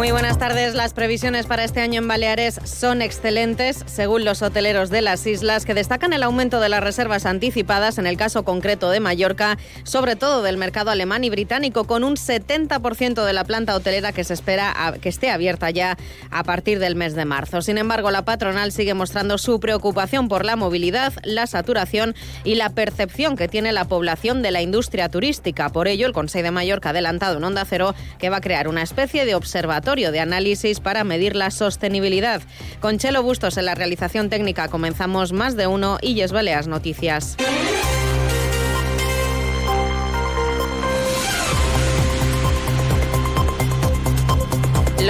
Muy buenas tardes. Las previsiones para este año en Baleares son excelentes, según los hoteleros de las islas, que destacan el aumento de las reservas anticipadas, en el caso concreto de Mallorca, sobre todo del mercado alemán y británico, con un 70% de la planta hotelera que se espera que esté abierta ya a partir del mes de marzo. Sin embargo, la patronal sigue mostrando su preocupación por la movilidad, la saturación y la percepción que tiene la población de la industria turística. Por ello, el Consejo de Mallorca ha adelantado en Onda Cero que va a crear una especie de observatorio de análisis para medir la sostenibilidad. Con Chelo Bustos en la realización técnica comenzamos más de uno y Baleas Noticias.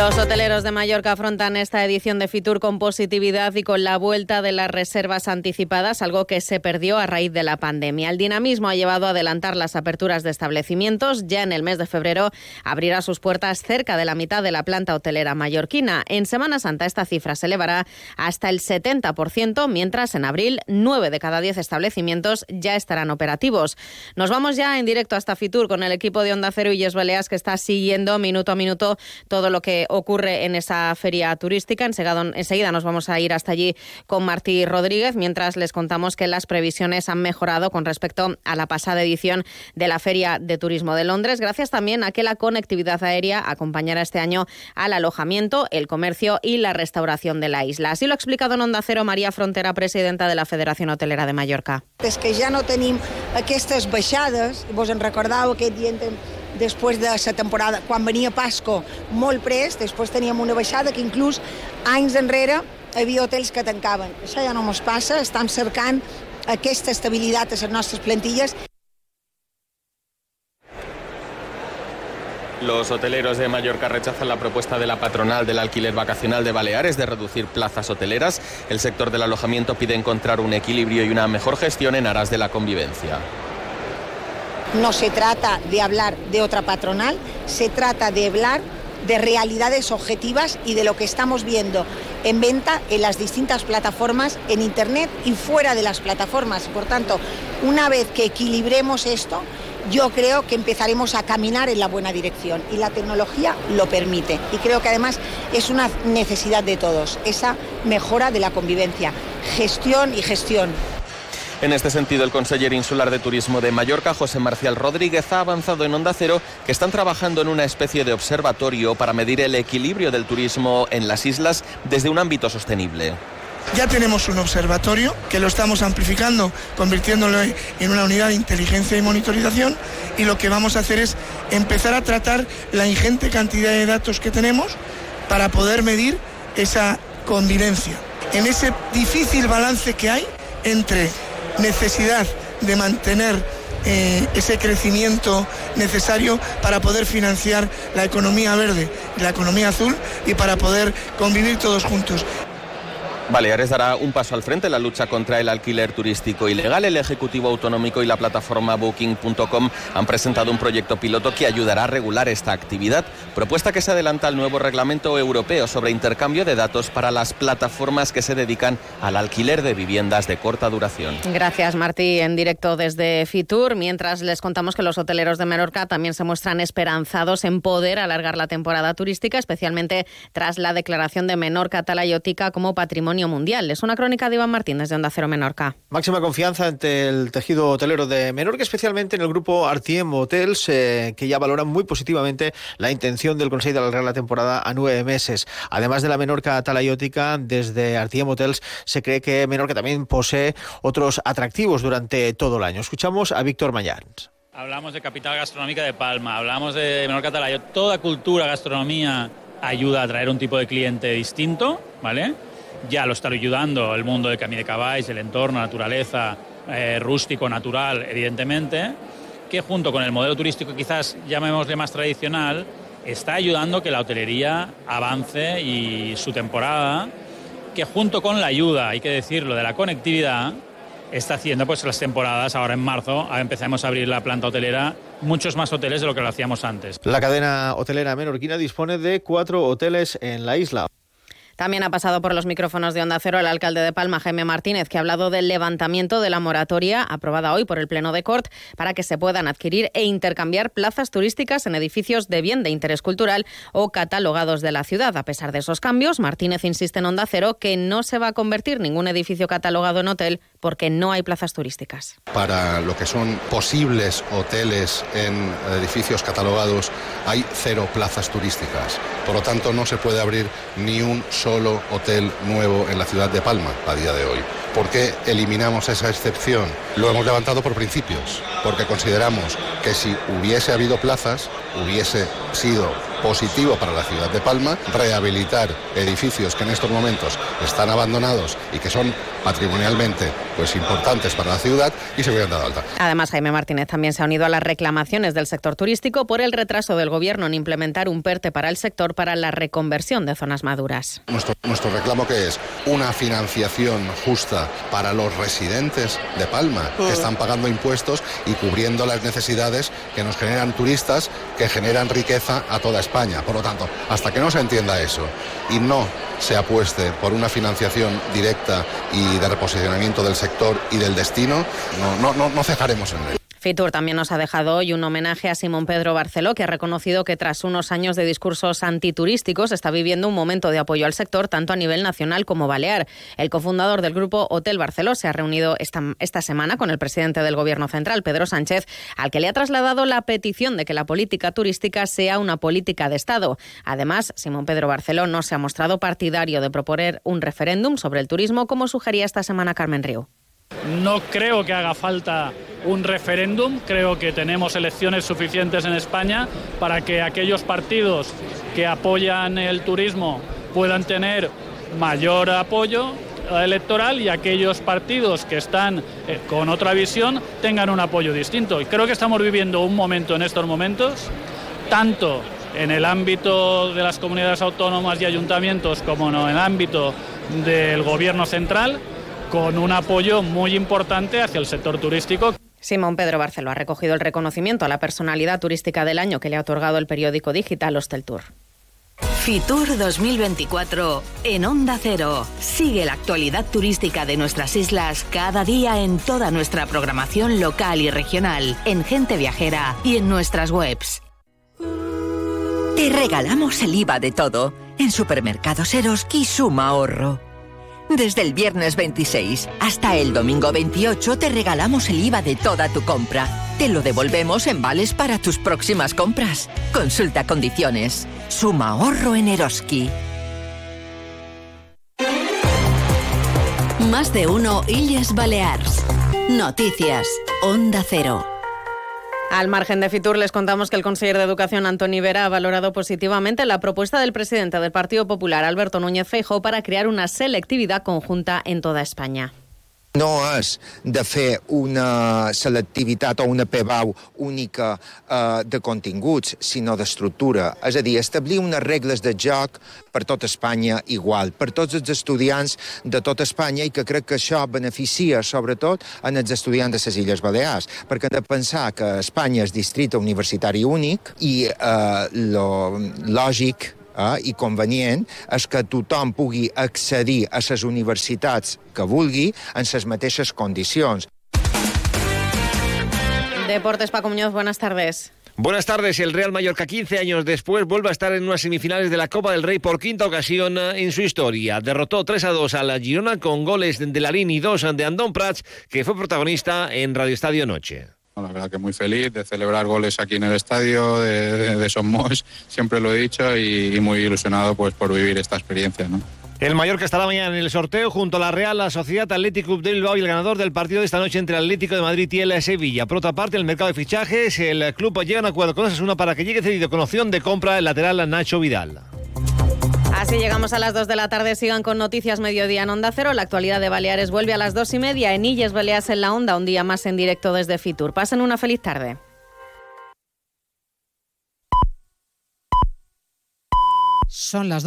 Los hoteleros de Mallorca afrontan esta edición de Fitur con positividad y con la vuelta de las reservas anticipadas, algo que se perdió a raíz de la pandemia. El dinamismo ha llevado a adelantar las aperturas de establecimientos. Ya en el mes de febrero abrirá sus puertas cerca de la mitad de la planta hotelera mallorquina. En Semana Santa esta cifra se elevará hasta el 70%, mientras en abril 9 de cada 10 establecimientos ya estarán operativos. Nos vamos ya en directo hasta Fitur con el equipo de Onda Cero y Yes Baleas que está siguiendo minuto a minuto todo lo que ocurre en esa feria turística. Enseguida, nos vamos a ir hasta allí con Martí Rodríguez, mientras les contamos que las previsiones han mejorado con respecto a la pasada edición de la Feria de Turismo de Londres, gracias también a que la conectividad aérea acompañará este año al alojamiento, el comercio y la restauración de la isla. Así lo ha explicado en Onda Cero María Frontera, presidenta de la Federación Hotelera de Mallorca. Es que ya no tenemos estas baixades, vos en recordado que després de la temporada, quan venia Pasco molt prest, després teníem una baixada que inclús anys enrere hi havia hotels que tancaven. Això ja no ens passa, estem cercant aquesta estabilitat a les nostres plantilles Los hoteleros de Mallorca rechazan la propuesta de la patronal del alquiler vacacional de Baleares de reducir plazas hoteleras. El sector del alojamiento pide encontrar un equilibrio y una mejor gestión en aras de la convivencia. No se trata de hablar de otra patronal, se trata de hablar de realidades objetivas y de lo que estamos viendo en venta en las distintas plataformas, en Internet y fuera de las plataformas. Por tanto, una vez que equilibremos esto, yo creo que empezaremos a caminar en la buena dirección y la tecnología lo permite. Y creo que además es una necesidad de todos, esa mejora de la convivencia, gestión y gestión. En este sentido, el conseller insular de Turismo de Mallorca, José Marcial Rodríguez, ha avanzado en Onda Cero que están trabajando en una especie de observatorio para medir el equilibrio del turismo en las islas desde un ámbito sostenible. Ya tenemos un observatorio que lo estamos amplificando, convirtiéndolo en una unidad de inteligencia y monitorización y lo que vamos a hacer es empezar a tratar la ingente cantidad de datos que tenemos para poder medir esa convivencia. En ese difícil balance que hay entre necesidad de mantener eh, ese crecimiento necesario para poder financiar la economía verde, la economía azul y para poder convivir todos juntos. Baleares dará un paso al frente en la lucha contra el alquiler turístico ilegal. El Ejecutivo Autonómico y la plataforma Booking.com han presentado un proyecto piloto que ayudará a regular esta actividad, propuesta que se adelanta al nuevo reglamento europeo sobre intercambio de datos para las plataformas que se dedican al alquiler de viviendas de corta duración. Gracias, Martí, en directo desde Fitur. Mientras les contamos que los hoteleros de Menorca también se muestran esperanzados en poder alargar la temporada turística, especialmente tras la declaración de Menorca Talayótica como patrimonio mundial. Es una crónica de Iván Martínez de Onda Cero Menorca. Máxima confianza ante el tejido hotelero de Menorca, especialmente en el grupo Artiem Hotels, eh, que ya valoran muy positivamente la intención del Consejo de alargar la temporada a nueve meses. Además de la Menorca talayótica, desde Artiem Hotels se cree que Menorca también posee otros atractivos durante todo el año. Escuchamos a Víctor Mayans. Hablamos de capital gastronómica de Palma, hablamos de Menorca Talayótica. Toda cultura, gastronomía ayuda a atraer un tipo de cliente distinto, ¿vale? Ya lo está ayudando el mundo de Camí de Caballos, el entorno, naturaleza, eh, rústico, natural, evidentemente, que junto con el modelo turístico quizás llamémosle más tradicional, está ayudando que la hotelería avance y su temporada, que junto con la ayuda, hay que decirlo, de la conectividad, está haciendo pues las temporadas, ahora en marzo, empezamos a abrir la planta hotelera muchos más hoteles de lo que lo hacíamos antes. La cadena hotelera menorquina dispone de cuatro hoteles en la isla. También ha pasado por los micrófonos de Onda Cero el alcalde de Palma, Jaime Martínez, que ha hablado del levantamiento de la moratoria aprobada hoy por el Pleno de Cort para que se puedan adquirir e intercambiar plazas turísticas en edificios de bien de interés cultural o catalogados de la ciudad. A pesar de esos cambios, Martínez insiste en Onda Cero que no se va a convertir ningún edificio catalogado en hotel porque no hay plazas turísticas. Para lo que son posibles hoteles en edificios catalogados hay cero plazas turísticas. Por lo tanto, no se puede abrir ni un solo hotel nuevo en la ciudad de Palma a día de hoy. ¿Por qué eliminamos esa excepción? Lo hemos levantado por principios, porque consideramos que si hubiese habido plazas, hubiese sido positivo para la ciudad de Palma rehabilitar edificios que en estos momentos están abandonados y que son patrimonialmente pues importantes para la ciudad y se hubieran dado alta. Además, Jaime Martínez también se ha unido a las reclamaciones del sector turístico por el retraso del gobierno en implementar un PERTE para el sector para la reconversión de zonas maduras. Nuestro, nuestro reclamo que es una financiación justa para los residentes de Palma que están pagando impuestos y cubriendo las necesidades que nos generan turistas que generan riqueza a toda España. Por lo tanto, hasta que no se entienda eso y no se apueste por una financiación directa y de reposicionamiento del sector y del destino, no, no, no, no cejaremos en ello. Fitur también nos ha dejado hoy un homenaje a Simón Pedro Barceló, que ha reconocido que tras unos años de discursos antiturísticos está viviendo un momento de apoyo al sector tanto a nivel nacional como balear. El cofundador del grupo Hotel Barceló se ha reunido esta, semana con el presidente del Gobierno Central, Pedro Sánchez, al que le ha trasladado la petición de que la política turística sea una política de Estado. Además, Simón Pedro Barceló no se ha mostrado partidario de proponer un referéndum sobre el turismo, como sugería esta semana Carmen Río. No creo que haga falta un referéndum, creo que tenemos elecciones suficientes en España para que aquellos partidos que apoyan el turismo puedan tener mayor apoyo electoral y aquellos partidos que están eh, con otra visión tengan un apoyo distinto. Y creo que estamos viviendo un momento en estos momentos, tanto en el ámbito de las comunidades autónomas y ayuntamientos como en el ámbito del gobierno central, con un apoyo muy importante hacia el sector turístico. Simón Pedro Barceló ha recogido el reconocimiento a la personalidad turística del año que le ha otorgado el periódico digital Hostel Tour. Fitur 2024 en Onda Cero. Sigue la actualidad turística de nuestras islas cada día en toda nuestra programación local y regional, en Gente Viajera y en nuestras webs. Te regalamos el IVA de todo. En Supermercados Eroski suma ahorro. Desde el viernes 26 hasta el domingo 28 te regalamos el IVA de toda tu compra. Te lo devolvemos en vales para tus próximas compras. Consulta condiciones. Suma ahorro en Eroski. Más de uno Illes Balears. Noticias. Onda Cero. Al margen de Fitur, les contamos que el consejero de Educación, Antoni Vera, ha valorado positivamente la propuesta del presidente del Partido Popular, Alberto Núñez Feijóo, para crear una selectividad conjunta en toda España. No és de fer una selectivitat o una PBAU única eh, de continguts, sinó d'estructura. És a dir, establir unes regles de joc per tot Espanya igual, per tots els estudiants de tot Espanya i que crec que això beneficia sobretot en els estudiants de les Illes Balears, perquè hem de pensar que Espanya és districte universitari únic i eh, lo lògic eh, i convenient és que tothom pugui accedir a les universitats que vulgui en les mateixes condicions. Deportes, Paco Muñoz, buenas tardes. Buenas tardes. El Real Mallorca, 15 años después, vuelve a estar en unas semifinales de la Copa del Rey por quinta ocasión eh, en su historia. Derrotó 3 a 2 a la Girona con goles de Larín y dos de Andón Prats, que fue protagonista en Radio Estadio Noche. La verdad que muy feliz de celebrar goles aquí en el estadio de, de, de siempre lo he dicho, y, muy ilusionado pues por vivir esta experiencia. ¿no? El Mallorca estará mañana en el sorteo junto a la Real, la Sociedad Atlético de Bilbao y el ganador del partido de esta noche entre Atlético de Madrid y el Sevilla. Por otra parte, el mercado de fichajes, el club llega a un acuerdo con Osasuna para que llegue cedido con opción de compra el lateral Nacho Vidal. Así llegamos a las 2 de la tarde. Sigan con Noticias Mediodía en Onda Cero. La actualidad de Baleares vuelve a las 2 y media en Illes Baleares en la Onda, un día más en directo desde Fitur. Pasen una feliz tarde. Son las 2.